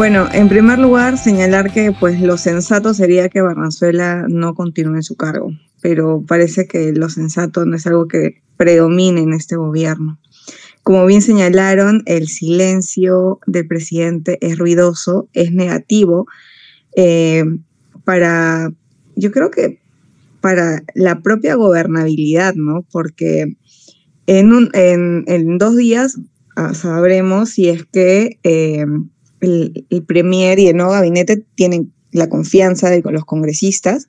Bueno, en primer lugar, señalar que pues lo sensato sería que Barranzuela no continúe en su cargo, pero parece que lo sensato no es algo que predomine en este gobierno. Como bien señalaron, el silencio del presidente es ruidoso, es negativo eh, para, yo creo que para la propia gobernabilidad, ¿no? Porque en, dos días ah, sabremos si es que eh, el, Premier y el nuevo gabinete tienen la confianza de los congresistas.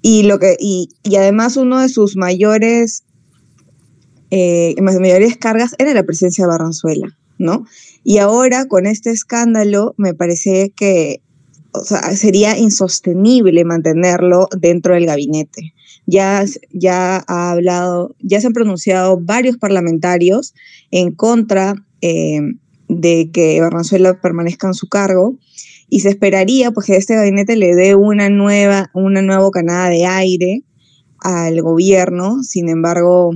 Y, lo que, y, además uno de sus mayores, eh, mayores cargas era la presencia de Barranzuela, ¿no? Y ahora con este escándalo me parece que sería insostenible mantenerlo dentro del gabinete. Ya, ya ha hablado, ya se han pronunciado varios parlamentarios en contra eh, de que Barranzuela permanezca en su cargo y se esperaría pues, que este gabinete le dé una nueva, una nueva bocanada de aire al gobierno. Sin embargo,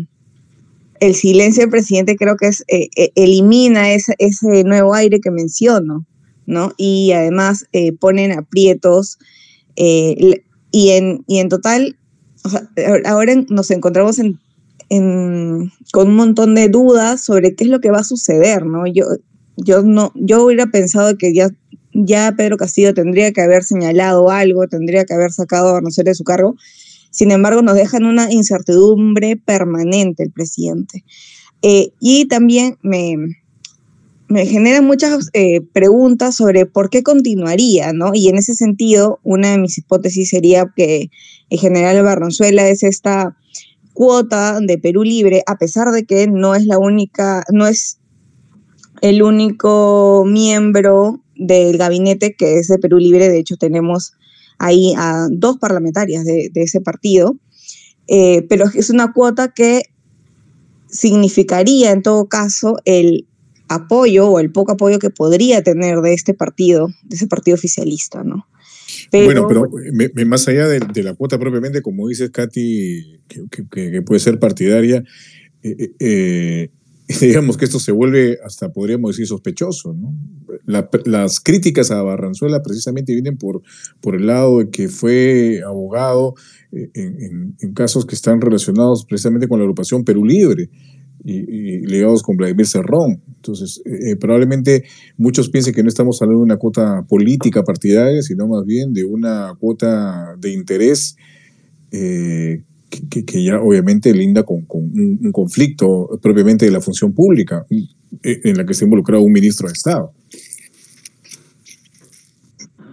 el silencio del presidente creo que es, eh, eh, elimina ese, ese, nuevo aire que menciono, ¿no? Y además eh, ponen aprietos y, en, y en total, ahora nos encontramos en, con un montón de dudas sobre qué es lo que va a suceder, ¿no? Yo, yo no, yo hubiera pensado que ya, ya Pedro Castillo tendría que haber señalado algo, tendría que haber sacado a Barnoser de su cargo. Sin embargo, nos deja en una incertidumbre permanente el presidente. Eh, y también me, me generan muchas eh, preguntas sobre por qué continuaría, ¿no? Y en ese sentido, una de mis hipótesis sería que en general Barronzuela es esta cuota de Perú Libre, a pesar de que no es la única, no es el único miembro del gabinete que es de Perú Libre. De hecho, tenemos ahí a dos parlamentarias de, ese partido. Eh, pero es una cuota que significaría en todo caso el apoyo o el poco apoyo que podría tener de este partido, de ese partido oficialista, ¿no? bueno, pero más allá de, la cuota propiamente, como dices, Katy, que, puede ser partidaria, eh, eh, digamos que esto se vuelve hasta, podríamos decir, sospechoso. ¿no? las críticas a Barranzuela precisamente vienen por, por el lado de que fue abogado eh, en, casos que están relacionados precisamente con la agrupación Perú Libre y, ligados con Vladimir Cerrón. Entonces, eh, eh, probablemente muchos piensen que no estamos hablando de una cuota política partidaria, sino más bien de una cuota de interés que, ya obviamente linda con, un, conflicto propiamente de la función pública eh, en la que se involucrado un ministro de Estado.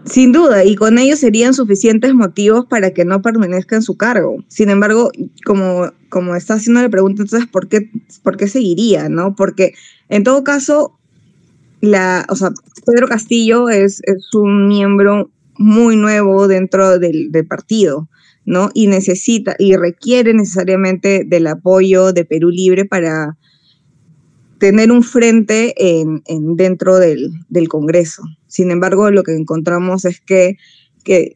Sin duda, y con ello serían suficientes motivos para que no permanezca en su cargo. Sin embargo, como, como está haciendo la pregunta, entonces, ¿por qué, por qué seguiría? ¿no? Porque en todo caso, la, o sea, Pedro Castillo es, es un miembro muy nuevo dentro del partido. ¿No? Y necesita y requiere necesariamente del apoyo de Perú Libre para tener un frente en, dentro del, Congreso. Sin embargo, lo que encontramos es que, que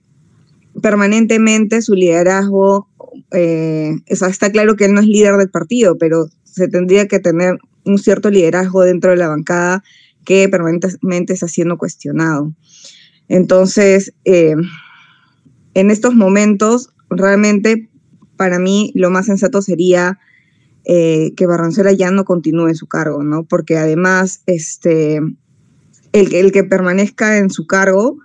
permanentemente su liderazgo, eh, está claro que él no es líder del partido, pero se tendría que tener un cierto liderazgo dentro de la bancada que permanentemente está siendo cuestionado. Entonces, eh, en estos momentos, realmente para mí lo más sensato sería eh, que Barranzuela ya no continúe en su cargo, ¿no? Porque además, este, el, el que permanezca en su cargo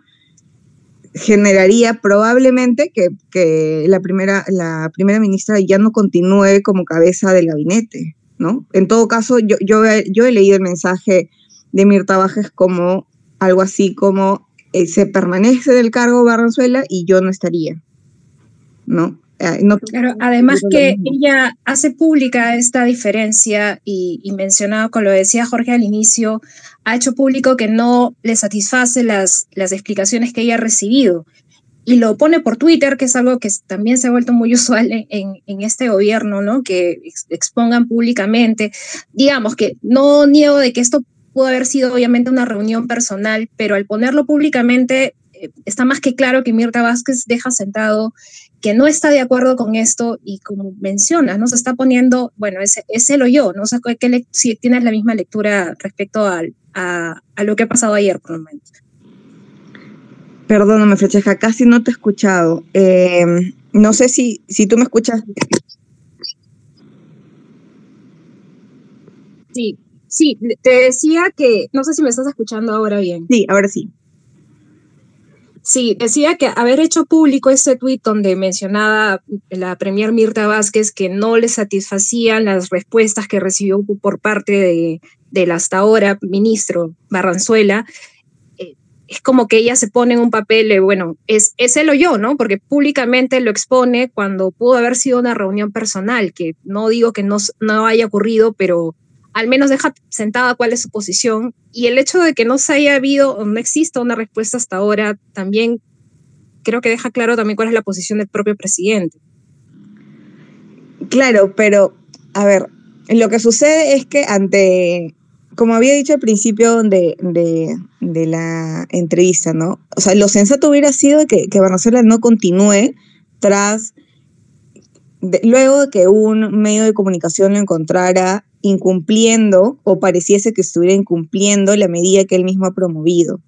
generaría probablemente que, la, primera, la primera ministra ya no continúe como cabeza del gabinete, ¿no? En todo caso, yo, yo, he leído el mensaje de Mirta Bajes como algo así como eh, se permanece del cargo Barranzuela y yo no estaría. ¿No? Claro, además que ella hace pública esta diferencia y, y mencionado, como lo decía Jorge al inicio, ha hecho público que no le satisface las, las explicaciones que ella ha recibido y lo pone por Twitter, que es algo que también se ha vuelto muy usual en, en, este gobierno, ¿no? Que expongan públicamente. Digamos que no niego de que esto pudo haber sido obviamente una reunión personal, pero al ponerlo públicamente eh, está más que claro que Mirta Vázquez deja sentado que no está de acuerdo con esto y como mencionas, ¿no? Se está poniendo, bueno, es, es él o yo, ¿no? sé si tienes la misma lectura respecto a, a, lo que ha pasado ayer, por lo menos. Perdóname, Francesca, casi no te he escuchado. Eh, no sé si, si tú me escuchas. Sí, sí, te decía que, no sé si me estás escuchando ahora bien. Sí, ahora sí. Sí, decía que haber hecho público este tuit donde mencionaba la premier Mirta Vázquez que no le satisfacían las respuestas que recibió por parte de, del hasta ahora ministro Barranzuela, eh, es como que ella se pone en un papel bueno, es, es él o yo, ¿no? Porque públicamente lo expone cuando pudo haber sido una reunión personal, que no digo que no, no haya ocurrido, pero al menos deja sentada cuál es su posición. Y el hecho de que no se haya habido o no exista una respuesta hasta ahora, también creo que deja claro también cuál es la posición del propio presidente. Claro, pero a ver, lo que sucede es que ante, como había dicho al principio de, de, la entrevista, ¿no? O sea, lo sensato hubiera sido que, que Venezuela no continúe tras, luego de que un medio de comunicación lo encontrara incumpliendo o pareciese que estuviera incumpliendo la medida que él mismo ha promovido.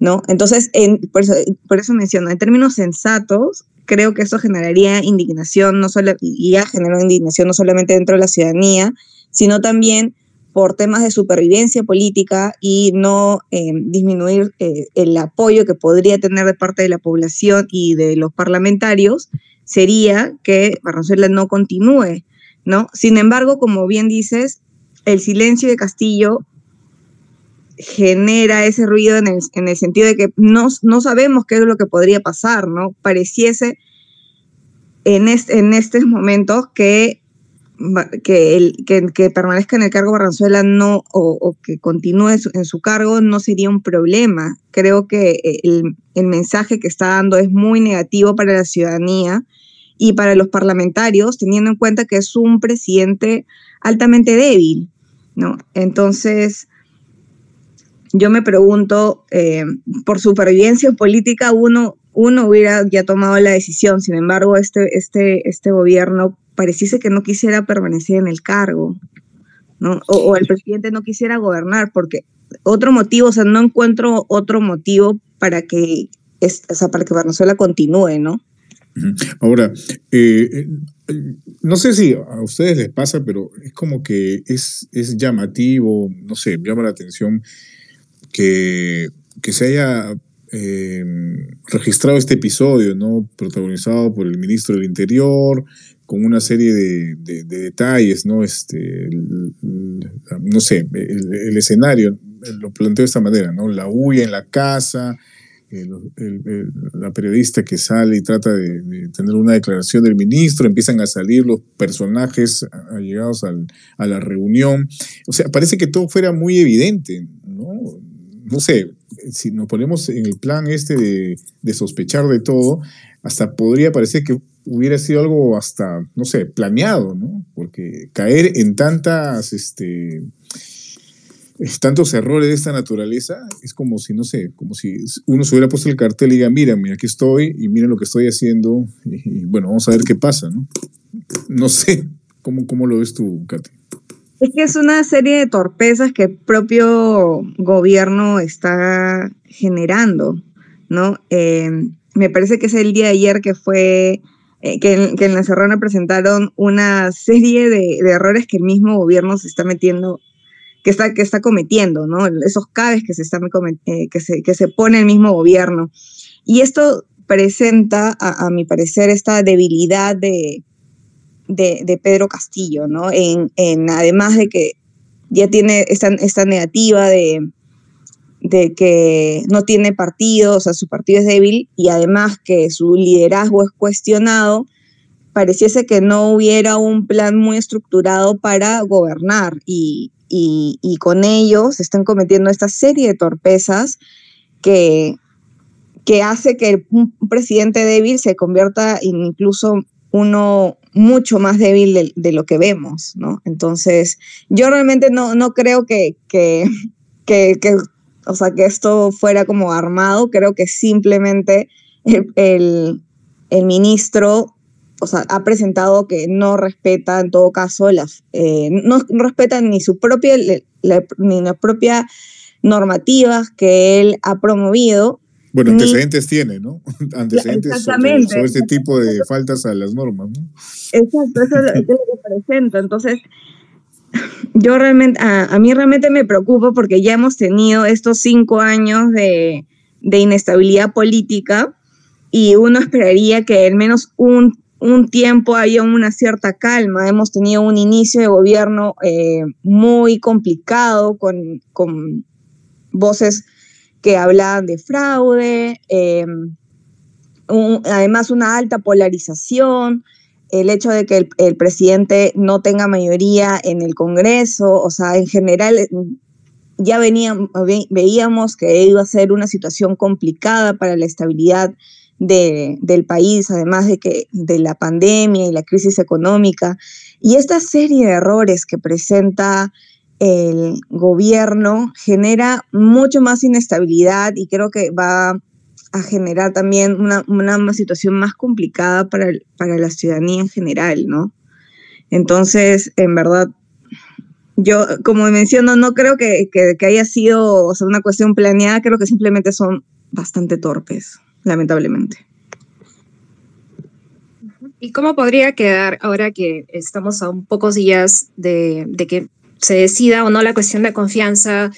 ¿no? Entonces, en, por, eso, menciono, en términos sensatos, creo que eso generaría indignación, no solo, y ya generó indignación no solamente dentro de la ciudadanía, sino también por temas de supervivencia política y no eh, disminuir eh, el apoyo que podría tener de parte de la población y de los parlamentarios, sería que Barranzuela no continúe ¿no? Sin embargo, como bien dices, el silencio de Castillo genera ese ruido en el, sentido de que no, no, sabemos qué es lo que podría pasar, ¿no? Pareciese en, en estos momentos que, que, el, que, permanezca en el cargo Barranzuela no, o, que continúe en su cargo no sería un problema. Creo que el, el mensaje que está dando es muy negativo para la ciudadanía y para los parlamentarios, teniendo en cuenta que es un presidente altamente débil, ¿no? Entonces, yo me pregunto, eh, por supervivencia política, uno, uno hubiera ya tomado la decisión, sin embargo, este, este, este gobierno pareciese que no quisiera permanecer en el cargo, ¿no? O, el presidente no quisiera gobernar, porque otro motivo, o sea, no encuentro otro motivo para que, es, o sea, para que Venezuela continúe, ¿no? Ahora, eh, eh, no sé si a ustedes les pasa, pero es como que es, es llamativo, no sé, llama la atención que, que se haya eh, registrado este episodio, ¿no? Protagonizado por el ministro del Interior, con una serie de, detalles, ¿no? Este, no sé, el, el, escenario lo planteo de esta manera, ¿no? La huya en la casa, la periodista que sale y trata de, tener una declaración del ministro, empiezan a salir los personajes allegados a la reunión. O sea, parece que todo fuera muy evidente, ¿no? No sé, si nos ponemos en el plan este de, de sospechar de todo, hasta podría parecer que hubiera sido algo hasta, no sé, planeado, ¿no? Porque caer en tantas, este, tantos errores de esta naturaleza, es como si, no sé, como si uno se hubiera puesto el cartel y diga, mírame, aquí estoy y miren lo que estoy haciendo y, bueno, vamos a ver qué pasa, ¿no? No sé, ¿cómo, cómo lo ves tú, Katy? Es que es una serie de torpezas que el propio gobierno está generando, ¿no? Eh, me parece que es el día de ayer que fue, eh, que, en, la Serrana presentaron una serie de, de errores que el mismo gobierno se está metiendo que está, que está cometiendo, ¿no? Esos cabes que se, están, eh, que se, que se pone el mismo gobierno. Y esto presenta, a, mi parecer, esta debilidad de, de, Pedro Castillo, ¿no? En, en, además de que ya tiene esta, esta negativa de, de que no tiene partido, o sea, su partido es débil y además que su liderazgo es cuestionado, pareciese que no hubiera un plan muy estructurado para gobernar y, y, con ellos se están cometiendo esta serie de torpezas que, que hace que un presidente débil se convierta en incluso uno mucho más débil de, lo que vemos, ¿no? Entonces, yo realmente no, no creo que, que, que, o sea, que esto fuera como armado, creo que simplemente el, el ministro o sea, ha presentado que no respeta en todo caso las, eh, no, respeta ni su propia, ni las propias normativas que él ha promovido Bueno, antecedentes tiene, ¿no? Antecedentes sobre, este tipo de faltas a las normas, ¿no? Exacto, eso es lo que presenta. Entonces, yo realmente, a, mí realmente me preocupa porque ya hemos tenido estos cinco años de, inestabilidad política y uno esperaría que al menos un, tiempo haya una cierta calma. Hemos tenido un inicio de gobierno eh, muy complicado con, voces que hablaban de fraude, eh, además una alta polarización el hecho de que el, presidente no tenga mayoría en el Congreso, o sea, en general ya veníamos, veíamos que iba a ser una situación complicada para la estabilidad del país, además de, que, de la pandemia y la crisis económica. Y esta serie de errores que presenta el gobierno genera mucho más inestabilidad y creo que va a generar también una, una, situación más complicada para, para la ciudadanía en general, ¿no? Entonces, en verdad, yo, como menciono, no creo que, que, haya sido una cuestión planeada, creo que simplemente son bastante torpes, lamentablemente. ¿Y cómo podría quedar ahora que estamos a un pocos días de, de que se decida o no la cuestión de confianza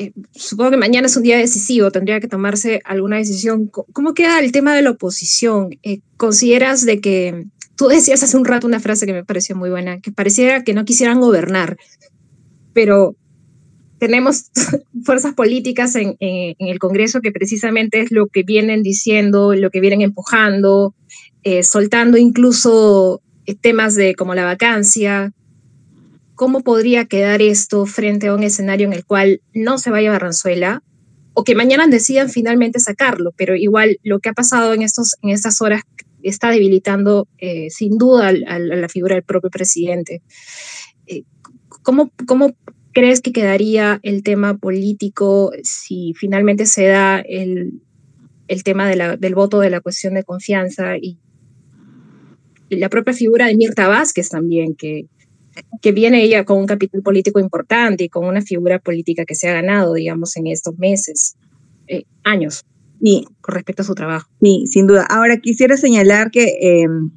eh, supongo que mañana es un día decisivo, tendría que tomarse alguna decisión. ¿Cómo queda el tema de la oposición? Eh, ¿Consideras de que, tú decías hace un rato una frase que me pareció muy buena, que pareciera que no quisieran gobernar, pero tenemos fuerzas políticas en, el Congreso que precisamente es lo que vienen diciendo, lo que vienen empujando, eh, soltando incluso temas de como la vacancia, cómo podría quedar esto frente a un escenario en el cual no se vaya Barranzuela o que mañana decidan finalmente sacarlo, pero igual lo que ha pasado en, estos, en estas horas está debilitando eh, sin duda a, la figura del propio presidente. Eh, ¿cómo, ¿Cómo crees que quedaría el tema político si finalmente se da el, el tema de la, del voto de la cuestión de confianza y, y la propia figura de Mirta Vázquez también, que, que viene ella con un capital político importante y con una figura política que se ha ganado, digamos, en estos meses, eh, años, y con respecto a su trabajo. Sí, sin duda. Ahora, quisiera señalar que em,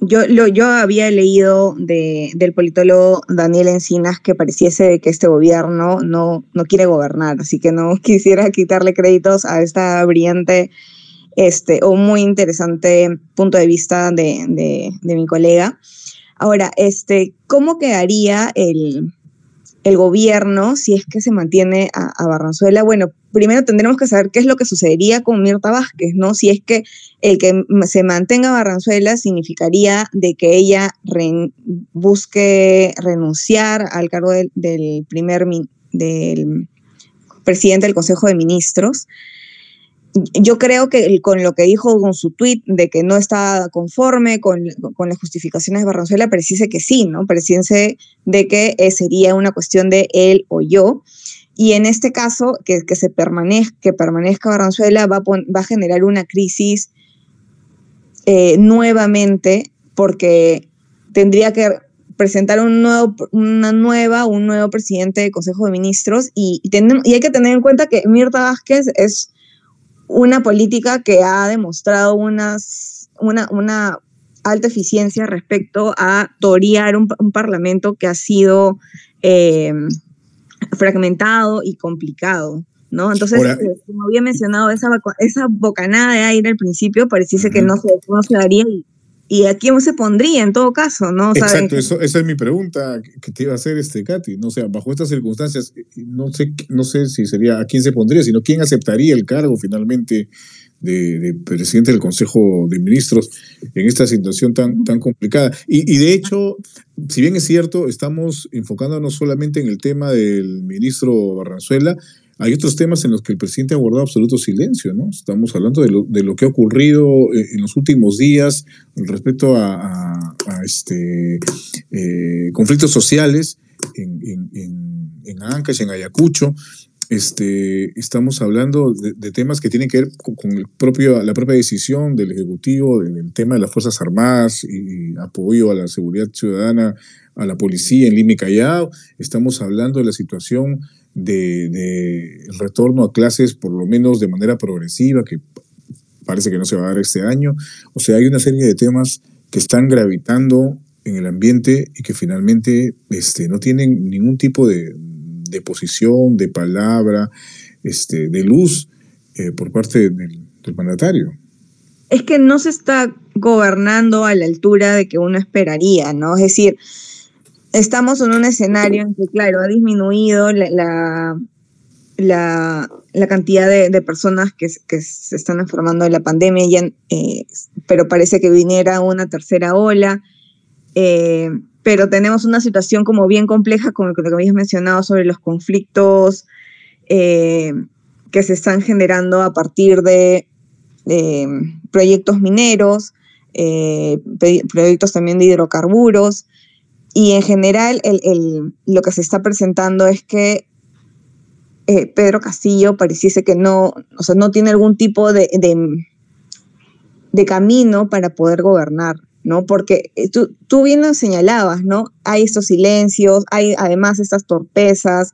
yo, lo, yo había leído de, del politólogo Daniel Encinas que pareciese que este gobierno no, no quiere gobernar, así que no quisiera quitarle créditos a esta brillante este, o muy interesante punto de vista de, de, mi colega. Ahora, este, ¿cómo quedaría el, gobierno si es que se mantiene a, Barranzuela? Bueno, primero tendremos que saber qué es lo que sucedería con Mirta Vázquez, ¿no? Si es que el que se mantenga Barranzuela significaría de que ella busque renunciar al cargo del, primer del presidente del Consejo de Ministros yo creo que con lo que dijo con su tweet de que no está conforme con, las justificaciones de Barranzuela, precise que sí, ¿no? Precise de que eh, sería una cuestión de él o yo. Y en este caso, que, que se permanezca, que permanezca Barranzuela va a, va a generar una crisis eh, nuevamente porque tendría que presentar un nuevo, una nueva, un nuevo presidente del Consejo de Ministros y, y hay que tener en cuenta que Mirta Vázquez es una política que ha demostrado unas, una, una alta eficiencia respecto a torear un, parlamento que ha sido eh, fragmentado y complicado. ¿no? Entonces, eh, como había mencionado, esa, esa bocanada de aire al principio pareciese que no se, no se daría y ¿Y a quién se pondría en todo caso? ¿no? Exacto, eso, esa es mi pregunta que te iba a hacer, este, Katy. ¿no? O sea, bajo estas circunstancias, no sé, no sé si sería a quién se pondría, sino quién aceptaría el cargo finalmente de, presidente del Consejo de Ministros en esta situación tan, tan complicada. Y, de hecho, si bien es cierto, estamos enfocándonos solamente en el tema del ministro Barranzuela, hay otros temas en los que el presidente ha guardado absoluto silencio, ¿no? Estamos hablando de lo, de lo que ha ocurrido eh, en los últimos días respecto a, este, eh, conflictos sociales en, en, en, Ancash, en Ayacucho. Este, estamos hablando de, temas que tienen que ver con, el propio, la propia decisión del Ejecutivo, del tema de las Fuerzas Armadas y apoyo a la seguridad ciudadana, a la policía en Lima y Callao. Estamos hablando de la situación del de, retorno a clases, por lo menos de manera progresiva, que parece que no se va a dar este año. O sea, hay una serie de temas que están gravitando en el ambiente y que finalmente este, no tienen ningún tipo de, de posición, de palabra, este, de luz eh, por parte del, mandatario. Es que no se está gobernando a la altura de que uno esperaría, ¿no? Es decir, estamos en un escenario en que, claro, ha disminuido la, la, la, cantidad de, personas que, se están enfermando de la pandemia, eh, pero parece que viniera una tercera ola. Eh, pero tenemos una situación como bien compleja, como lo que habías mencionado sobre los conflictos eh, que se están generando a partir de proyectos mineros, eh, proyectos también de hidrocarburos, y en general lo que se está presentando es que eh, Pedro Castillo pareciese que no, o sea, no tiene algún tipo de, de camino para poder gobernar. ¿No? Porque eh, tú, tú bien lo señalabas, ¿no? Hay estos silencios, hay además estas torpezas.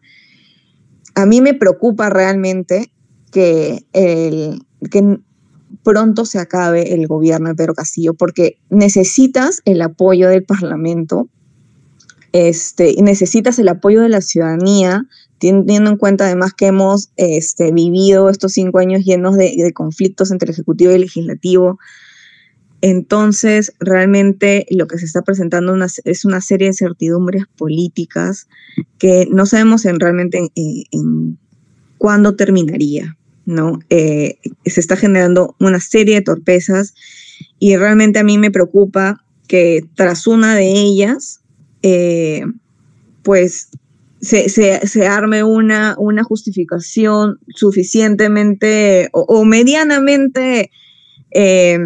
A mí me preocupa realmente que, el, que pronto se acabe el gobierno de Pedro Castillo, porque necesitas el apoyo del Parlamento, este, necesitas el apoyo de la ciudadanía, teniendo en cuenta además que hemos este, vivido estos cinco años llenos de, de conflictos entre el Ejecutivo y el Legislativo, entonces, realmente lo que se está presentando es una serie de certidumbres políticas que no sabemos en, realmente en, cuándo terminaría, ¿no? Eh, se está generando una serie de torpezas y realmente a mí me preocupa que tras una de ellas, eh, pues se, arme una, una justificación suficientemente o, medianamente eh,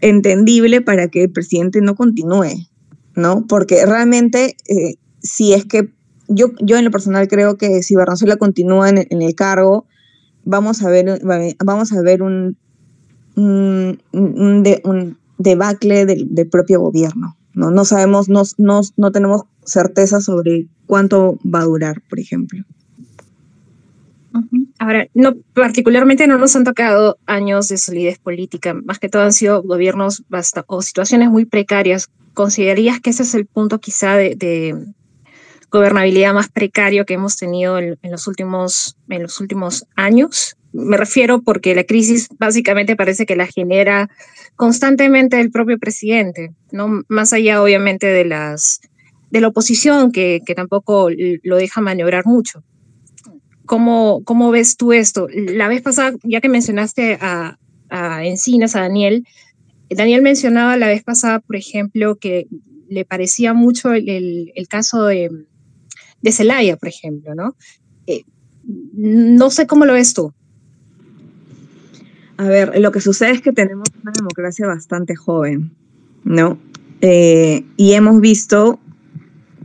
entendible para que el presidente no continúe, ¿no? Porque realmente, eh, si es que yo, yo en lo personal creo que si Barranzuela continúa en, el cargo, vamos a ver, vamos a ver un, un, debacle del, propio gobierno. ¿no? no sabemos, no, no, no tenemos certeza sobre cuánto va a durar, por ejemplo. Ahora, no, particularmente no nos han tocado años de solidez política, más que todo han sido gobiernos basta, o situaciones muy precarias. ¿Considerarías que ese es el punto quizá de, gobernabilidad más precario que hemos tenido en, los últimos, en los últimos años? Me refiero porque la crisis básicamente parece que la genera constantemente el propio presidente, ¿no? Más allá obviamente de las de la oposición que, que tampoco lo deja maniobrar mucho. ¿Cómo, ¿Cómo ves tú esto? La vez pasada, ya que mencionaste a, Encinas, a Daniel, Daniel mencionaba la vez pasada, por ejemplo, que le parecía mucho el, caso de, de, Celaya, por ejemplo, ¿no? Eh, no sé cómo lo ves tú. A ver, lo que sucede es que tenemos una democracia bastante joven, ¿no? Eh, y hemos visto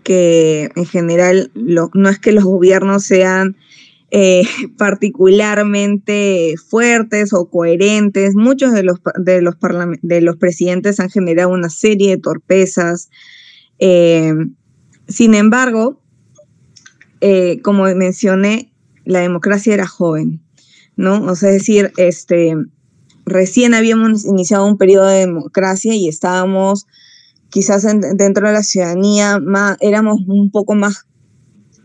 que en general no es que los gobiernos sean eh, particularmente fuertes o coherentes. Muchos de los, de, los de los presidentes han generado una serie de torpezas. Eh, sin embargo, eh, como mencioné, la democracia era joven, ¿no? O sea, es decir, este, recién habíamos iniciado un periodo de democracia y estábamos quizás dentro de la ciudadanía, más, éramos un poco más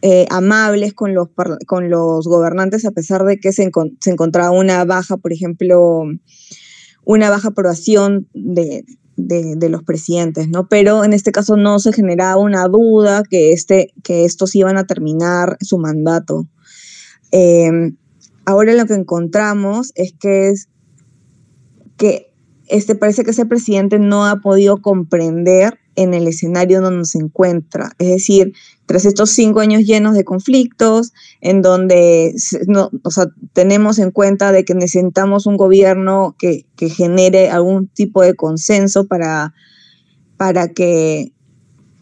eh, amables con los, con los gobernantes a pesar de que se, se, encontraba una baja, por ejemplo, una baja aprobación de, de, los presidentes, ¿no? Pero en este caso no se generaba una duda que, este, que estos iban a terminar su mandato. Em, ahora lo que encontramos es que es que este, parece que ese presidente no ha podido comprender en el escenario donde se encuentra. Es decir, tras estos cinco años llenos de conflictos, en donde no, tenemos en cuenta de que necesitamos un gobierno que, genere algún tipo de consenso para, para que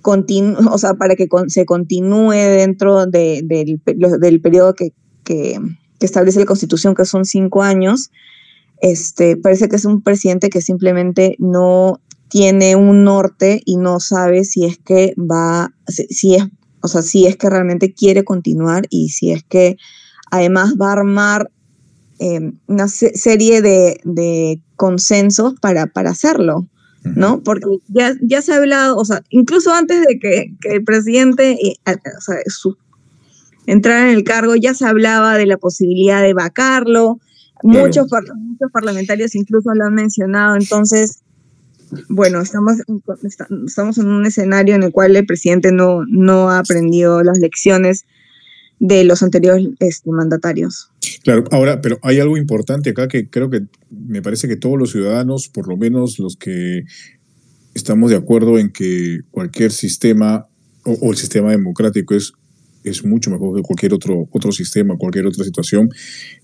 o sea, para que se continúe dentro del, del periodo que, que, establece la Constitución, que son cinco años, este, parece que es un presidente que simplemente no tiene un norte y no sabe si es que va, si es, o sea, si es que realmente quiere continuar y si es que además va a armar eh, una serie de, consensos para, para hacerlo. ¿no? Porque ya, ya se ha hablado, o sea, incluso antes de que, el presidente eh, entrara en el cargo, ya se hablaba de la posibilidad de vacarlo, muchos, muchos parlamentarios incluso lo han mencionado, entonces, bueno, estamos, estamos en un escenario en el cual el presidente no, no ha aprendido las lecciones de los anteriores este, mandatarios. Claro, ahora, pero hay algo importante acá que creo que me parece que todos los ciudadanos, por lo menos los que estamos de acuerdo en que cualquier sistema o, el sistema democrático es, es mucho mejor que cualquier otro, otro sistema, cualquier otra situación,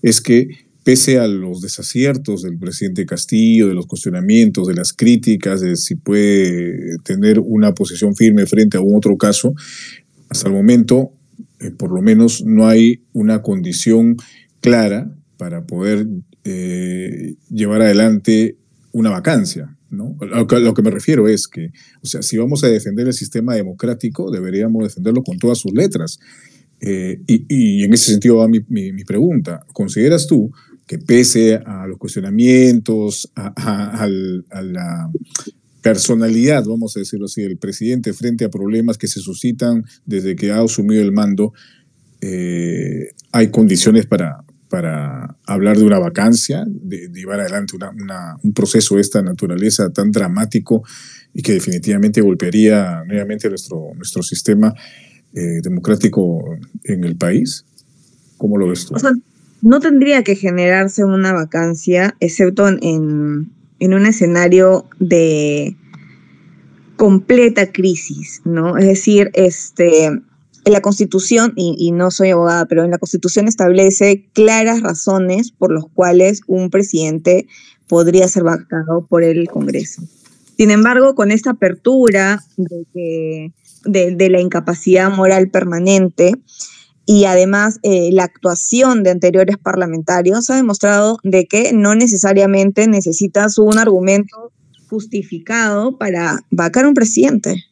es que pese a los desaciertos del presidente Castillo, de los cuestionamientos, de las críticas, de si puede tener una posición firme frente a un otro caso, hasta el momento eh, por lo menos no hay una condición clara para poder eh, llevar adelante una vacancia. ¿no? Lo, que, lo que me refiero es que, o sea, si vamos a defender el sistema democrático, deberíamos defenderlo con todas sus letras. Eh, y, en ese sentido va mi, mi, pregunta. ¿Consideras tú pese a los cuestionamientos, a, la personalidad, vamos a decirlo así, del presidente frente a problemas que se suscitan desde que ha asumido el mando, eh, hay condiciones para, hablar de una vacancia, de, llevar adelante un proceso de esta naturaleza tan dramático y que definitivamente golpearía nuevamente nuestro, nuestro sistema eh, democrático en el país. ¿Cómo lo ves tú? No tendría que generarse una vacancia, excepto en en un escenario de completa crisis, ¿no? Es decir, este, en la Constitución, y, no soy abogada, pero en la Constitución establece claras razones por las cuales un presidente podría ser vacado por el Congreso. Sin embargo, con esta apertura de, de la incapacidad moral permanente, y además eh, la actuación de anteriores parlamentarios ha demostrado de que no necesariamente necesitas un argumento justificado para vacar a un presidente.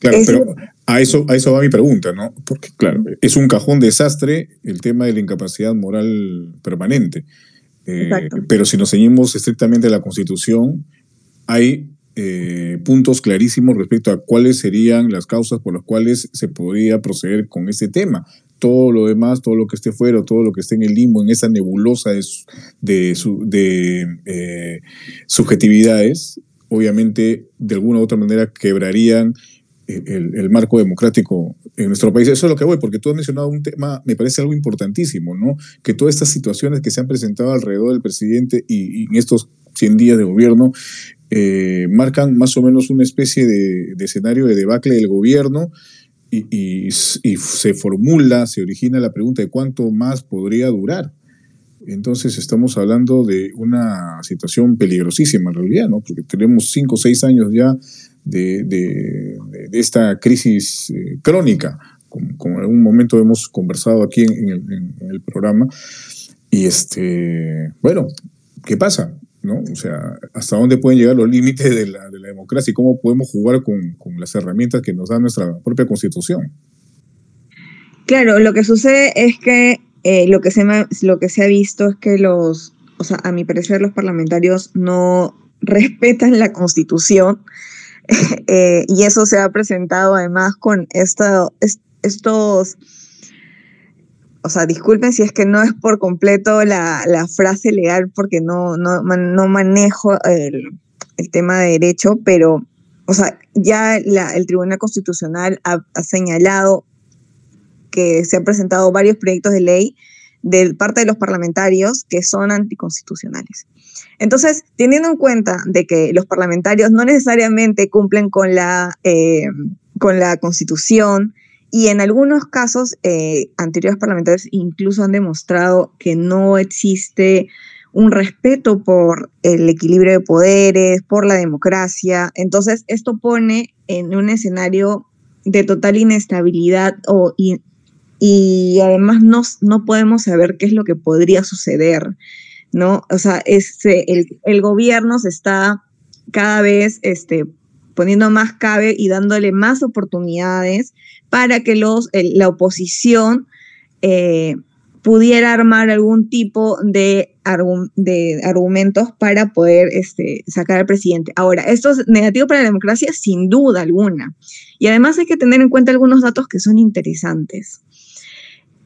Claro, pero a eso, a eso va mi pregunta, ¿no? Porque, claro, es un cajón desastre el tema de la incapacidad moral permanente. Eh, pero si nos ceñimos estrictamente a la Constitución, hay eh, puntos clarísimos respecto a cuáles serían las causas por las cuales se podría proceder con este tema todo lo demás, todo lo que esté fuera, todo lo que esté en el limbo, en esa nebulosa de, de, de eh, subjetividades, obviamente de alguna u otra manera quebrarían eh, el, marco democrático en nuestro país. Eso es lo que voy, porque tú has mencionado un tema, me parece algo importantísimo, ¿no? Que todas estas situaciones que se han presentado alrededor del presidente y, en estos 100 días de gobierno eh, marcan más o menos una especie de, de escenario de debacle del gobierno y, se formula, se origina la pregunta de cuánto más podría durar. Entonces estamos hablando de una situación peligrosísima en realidad, ¿no? Porque tenemos cinco o seis años ya de, de, esta crisis eh, crónica, como, en algún momento hemos conversado aquí en, el, en el programa. Y este, bueno, ¿qué pasa? ¿No? O sea, hasta dónde pueden llegar los límites de la, de la democracia y cómo podemos jugar con, con, las herramientas que nos da nuestra propia constitución. Claro, lo que sucede es que eh, lo, que se lo que se ha visto es que los, o sea, a mi parecer los parlamentarios no respetan la constitución eh, y eso se ha presentado además con esto, estos o sea, disculpen si es que no es por completo la, frase legal porque no, no, no manejo el, tema de derecho, pero, o sea, ya el Tribunal Constitucional ha, señalado que se han presentado varios proyectos de ley de parte de los parlamentarios que son anticonstitucionales. Entonces, teniendo en cuenta de que los parlamentarios no necesariamente cumplen con la, eh, con la Constitución, y en algunos casos, eh, anteriores parlamentarios incluso han demostrado que no existe un respeto por el equilibrio de poderes, por la democracia. Entonces, esto pone en un escenario de total inestabilidad y además no, no podemos saber qué es lo que podría suceder, ¿no? O sea, este, el, el gobierno se está cada vez este, poniendo más cabe y dándole más oportunidades para que la oposición eh, pudiera armar algún tipo de, argumentos para poder este, sacar al presidente. Ahora, esto es negativo para la democracia sin duda alguna. Y además hay que tener en cuenta algunos datos que son interesantes.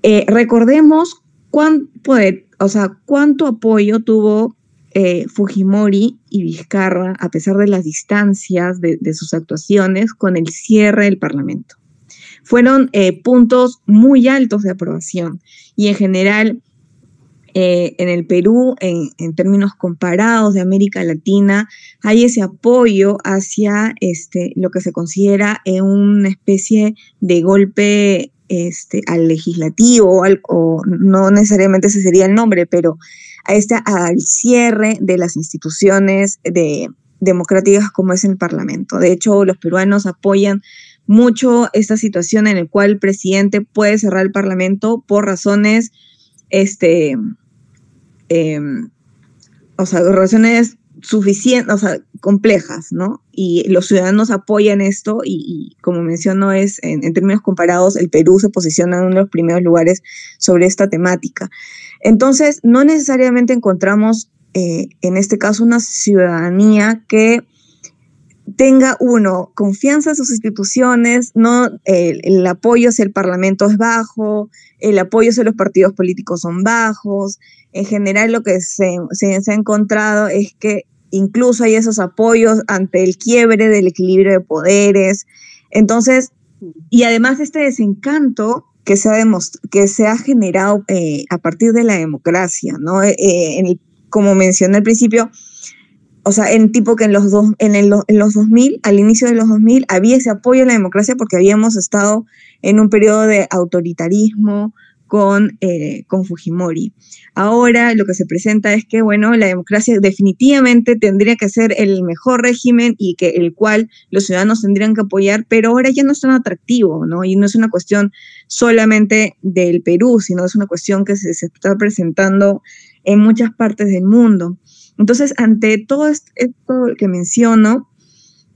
Eh, recordemos cuánto apoyo tuvo eh, Fujimori y Vizcarra, a pesar de las distancias de, sus actuaciones, con el cierre del Parlamento. Fueron eh, puntos muy altos de aprobación y en general en el Perú, en, términos comparados de América Latina, hay ese apoyo hacia este, lo que se considera una especie de golpe este, al legislativo, o no necesariamente ese sería el nombre, pero a este, al cierre de las instituciones de, democráticas como es el Parlamento. De hecho, los peruanos apoyan mucho esta situación en la cual el presidente puede cerrar el Parlamento por razones, este, em, o sea, razones suficientes, o sea, complejas, ¿no? Y los ciudadanos apoyan esto y, como menciono, es en, términos comparados, el Perú se posiciona en uno de los primeros lugares sobre esta temática. Entonces, no necesariamente encontramos eh, en este caso una ciudadanía que tenga uno confianza en sus instituciones, no el, apoyo hacia el Parlamento es bajo, el apoyo hacia los partidos políticos son bajos. En general lo que se, se ha encontrado es que incluso hay esos apoyos ante el quiebre del equilibrio de poderes. Entonces, y además este desencanto que se ha, que se ha generado eh, a partir de la democracia, ¿no? Eh, eh, como mencioné al principio, o sea, en tipo que en los, dos, en, el, en los 2000, al inicio de los 2000, había ese apoyo a la democracia porque habíamos estado en un periodo de autoritarismo, con, eh, con Fujimori. Ahora lo que se presenta es que, bueno, la democracia definitivamente tendría que ser el mejor régimen y que el cual los ciudadanos tendrían que apoyar, pero ahora ya no es tan atractivo, ¿no? Y no es una cuestión solamente del Perú, sino es una cuestión que se, está presentando en muchas partes del mundo. Entonces, ante todo esto que menciono,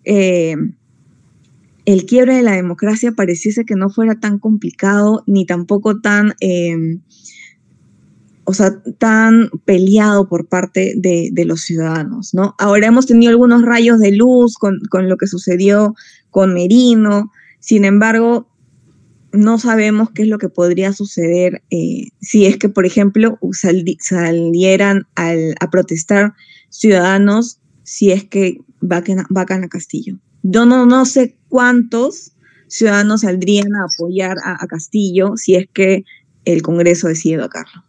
eh, el quiebre de la democracia pareciese que no fuera tan complicado ni tampoco tan, em, o sea, tan peleado por parte de, los ciudadanos, ¿no? Ahora hemos tenido algunos rayos de luz con, lo que sucedió con Merino, sin embargo, no sabemos qué es lo que podría suceder eh, si es que, por ejemplo, salieran a protestar ciudadanos si es que vacan a Castillo. Yo no, no sé cuántos ciudadanos saldrían a apoyar a, Castillo si es que el Congreso decide vacarlo.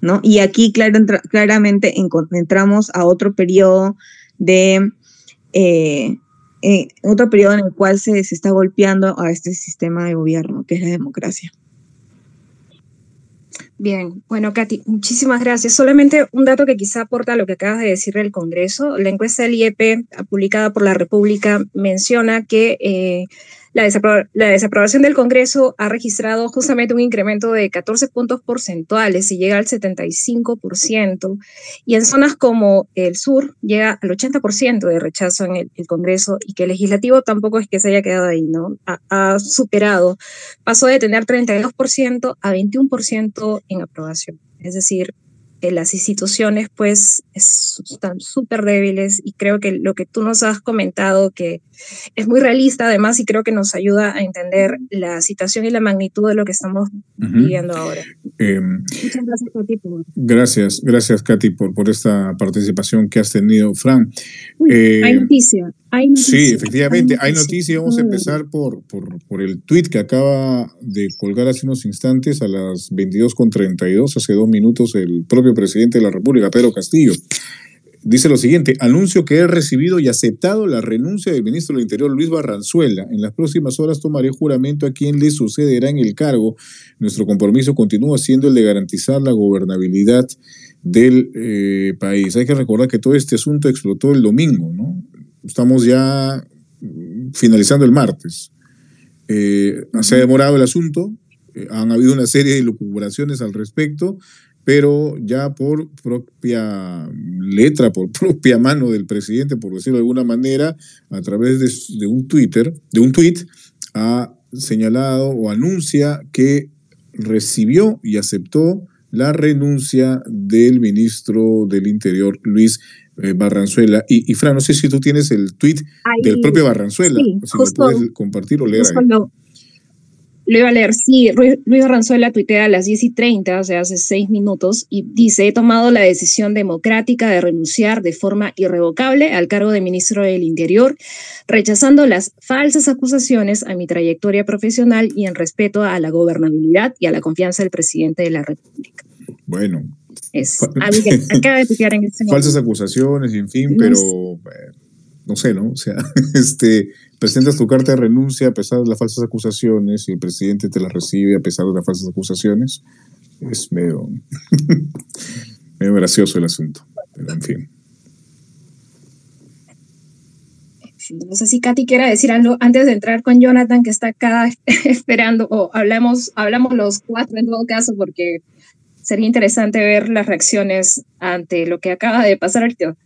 ¿no? Y aquí claramente entramos a otro periodo de eh, eh, otro periodo en el cual se, se, está golpeando a este sistema de gobierno, que es la democracia. Bien, bueno, Katy, muchísimas gracias. Solamente un dato que quizá aporta a lo que acabas de decir del Congreso. La encuesta del IEP, publicada por la República, menciona que eh, la, desaprobación del Congreso ha registrado justamente un incremento de 14 puntos porcentuales y llega al 75%. Y en zonas como el sur llega al 80% de rechazo en el, Congreso y que el legislativo tampoco es que se haya quedado ahí, ¿no? Ha, superado, pasó de tener 32% a 21% en aprobación. Es decir, las instituciones pues están súper débiles y creo que lo que tú nos has comentado que es muy realista además y creo que nos ayuda a entender la situación y la magnitud de lo que estamos viviendo ahora. Em, Muchas gracias, Katy. Por... Gracias, gracias, Katy, por, por esta participación que has tenido. Fran. Eh, hay noticia. Sí, efectivamente, hay noticia. Vamos a empezar por, por, por, el tweet que acaba de colgar hace unos instantes a las 22.32, hace dos minutos, el propio presidente de la República, Pedro Castillo. Dice lo siguiente, anuncio que he recibido y aceptado la renuncia del ministro del Interior Luis Barranzuela. En las próximas horas tomaré juramento a quien le sucederá en el cargo. Nuestro compromiso continúa siendo el de garantizar la gobernabilidad del eh, país. Hay que recordar que todo este asunto explotó el domingo, ¿no? Estamos ya finalizando el martes. Eh, se ha demorado el asunto, eh, han habido una serie de lucubraciones al respecto, pero ya por propia letra, por propia mano del presidente, por decirlo de alguna manera, a través de, un Twitter, de un tweet, ha señalado o anuncia que recibió y aceptó la renuncia del ministro del Interior, Luis eh, Barranzuela. Y, Fran, no sé si tú tienes el tweet del propio Barranzuela, si lo puedes compartir o leer. Lo iba a leer, sí, Luis Ranzuela tuitea a las 10 y 30, o sea, hace seis minutos, y dice, he tomado la decisión democrática de renunciar de forma irrevocable al cargo de ministro del Interior, rechazando las falsas acusaciones a mi trayectoria profesional y en respeto a la gobernabilidad y a la confianza del presidente de la República. Bueno. Es acaba de tuitear en este Falsas acusaciones, en fin, pero... Eh, no sé, ¿no? O sea, este, presentas tu carta de renuncia a pesar de las falsas acusaciones y el presidente te la recibe a pesar de las falsas acusaciones. Es medio, medio gracioso el asunto, pero en fin. No sé si Katy quiera decir algo antes de entrar con Jonathan, que está acá esperando, o hablamos, hablamos los cuatro en todo caso, porque sería interesante ver las reacciones ante lo que acaba de pasar ahorita.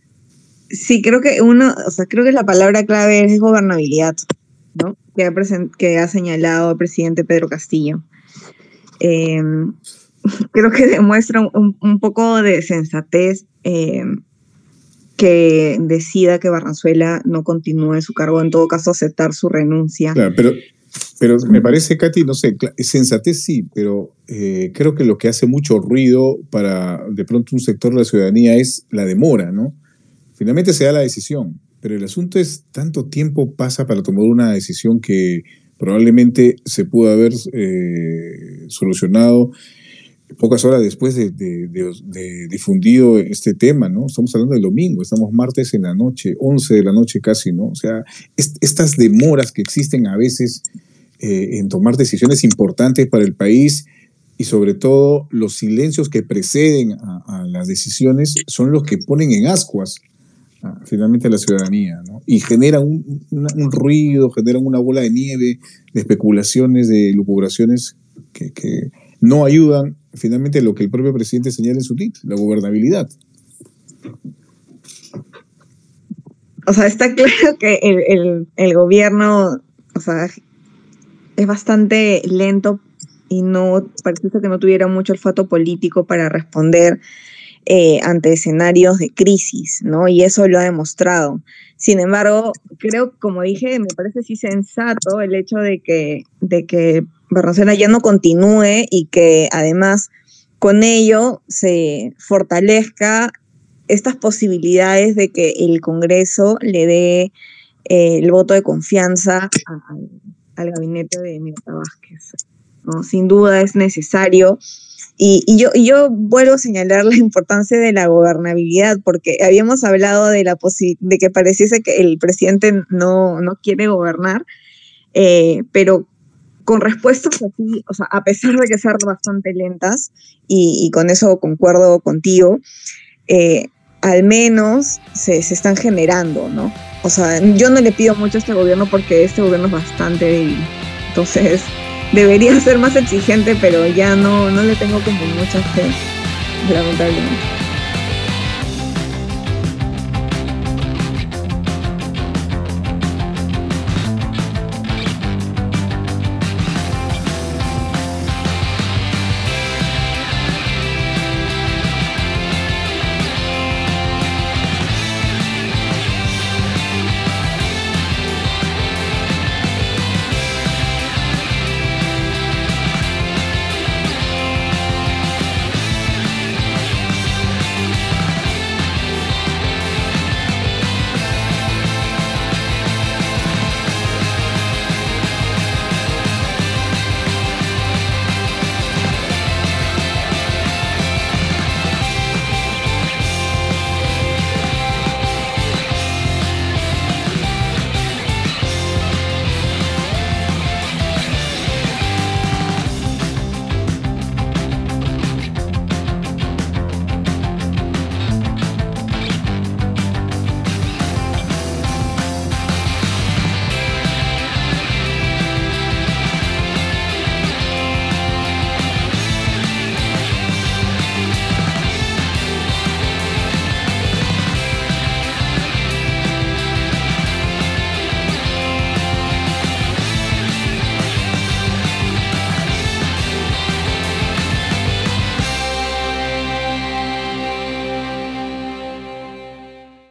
Sí, creo que uno, o sea, creo que la palabra clave es gobernabilidad, ¿no? Que ha, que ha señalado el presidente Pedro Castillo. Em, creo que demuestra un, poco de sensatez em, que decida que Barranzuela no continúe su cargo, en todo caso aceptar su renuncia. Claro, pero, pero me parece, Katy, no sé, sensatez sí, pero eh, creo que lo que hace mucho ruido para de pronto un sector de la ciudadanía es la demora, ¿no? Finalmente se da la decisión, pero el asunto es tanto tiempo pasa para tomar una decisión que probablemente se pudo haber eh, solucionado pocas horas después de, difundido este tema, ¿no? Estamos hablando del domingo, estamos martes en la noche, 11 de la noche casi, ¿no? O sea, estas demoras que existen a veces eh, en tomar decisiones importantes para el país y sobre todo los silencios que preceden a, a las decisiones son los que ponen en ascuas finalmente la ciudadanía. Y genera un, ruido, generan una bola de nieve de especulaciones, de lucubraciones que, no ayudan finalmente a lo que el propio presidente señala en su título, la gobernabilidad. O sea, está claro que el, el gobierno, o sea, es bastante lento y no parece que no tuviera mucho olfato político para responder eh, ante escenarios de crisis, ¿no? Y eso lo ha demostrado. Sin embargo, creo, como dije, me parece sí sensato el hecho de que, de que ya no continúe y que además con ello se fortalezca estas posibilidades de que el Congreso le dé eh, el voto de confianza al, gabinete de Mirta Vázquez. ¿no? Sin duda es necesario y, yo, yo vuelvo a señalar la importancia de la gobernabilidad, porque habíamos hablado de, la de que pareciese que el presidente no, no quiere gobernar, eh, pero con respuestas así, o sea, a pesar de que sean bastante lentas, y, con eso concuerdo contigo, eh, al menos se, se, están generando, ¿no? O sea, yo no le pido mucho a este gobierno porque este gobierno es bastante débil. Entonces, debería ser más exigente, pero ya no, no le tengo como mucha fe, lamentablemente.